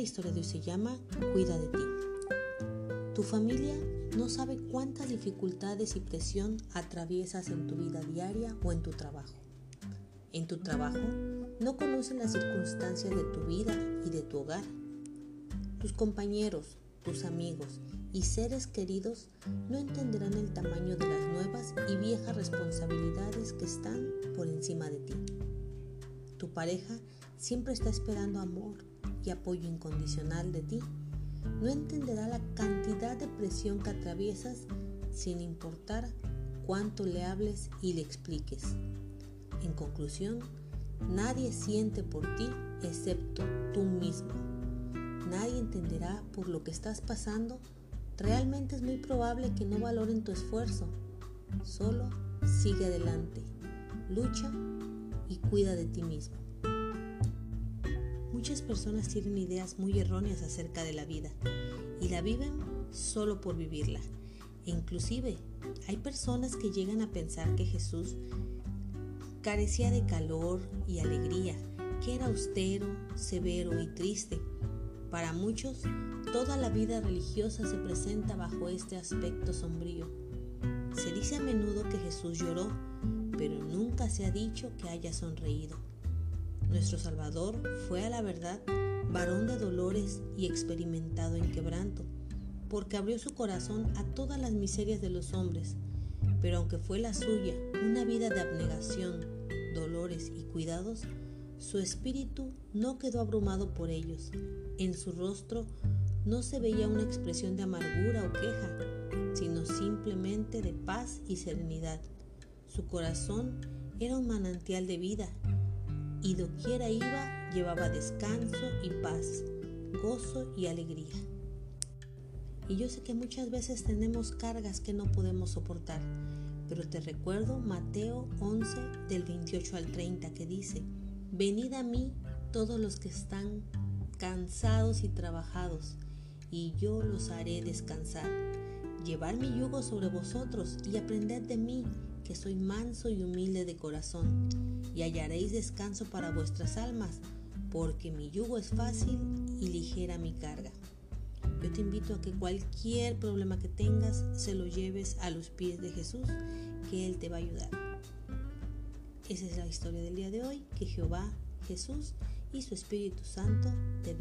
historia de hoy se llama Cuida de ti. Tu familia no sabe cuántas dificultades y presión atraviesas en tu vida diaria o en tu trabajo. En tu trabajo no conocen las circunstancias de tu vida y de tu hogar. Tus compañeros, tus amigos y seres queridos no entenderán el tamaño de las nuevas y viejas responsabilidades que están por encima de ti. Tu pareja siempre está esperando amor y apoyo incondicional de ti. No entenderá la cantidad de presión que atraviesas sin importar cuánto le hables y le expliques. En conclusión, nadie siente por ti excepto tú mismo. Nadie entenderá por lo que estás pasando realmente es muy probable que no valoren tu esfuerzo. Solo sigue adelante, lucha y cuida de ti mismo. Muchas personas tienen ideas muy erróneas acerca de la vida y la viven solo por vivirla. E inclusive hay personas que llegan a pensar que Jesús carecía de calor y alegría, que era austero, severo y triste. Para muchos, Toda la vida religiosa se presenta bajo este aspecto sombrío. Se dice a menudo que Jesús lloró, pero nunca se ha dicho que haya sonreído. Nuestro Salvador fue a la verdad varón de dolores y experimentado en quebranto, porque abrió su corazón a todas las miserias de los hombres, pero aunque fue la suya una vida de abnegación, dolores y cuidados, su espíritu no quedó abrumado por ellos. En su rostro no se veía una expresión de amargura o queja, sino simplemente de paz y serenidad. Su corazón era un manantial de vida y doquiera iba llevaba descanso y paz, gozo y alegría. Y yo sé que muchas veces tenemos cargas que no podemos soportar, pero te recuerdo Mateo 11 del 28 al 30 que dice, Venid a mí todos los que están cansados y trabajados, y yo los haré descansar. Llevar mi yugo sobre vosotros y aprended de mí, soy manso y humilde de corazón, y hallaréis descanso para vuestras almas, porque mi yugo es fácil y ligera mi carga. Yo te invito a que cualquier problema que tengas se lo lleves a los pies de Jesús, que Él te va a ayudar. Esa es la historia del día de hoy. Que Jehová, Jesús y su Espíritu Santo te.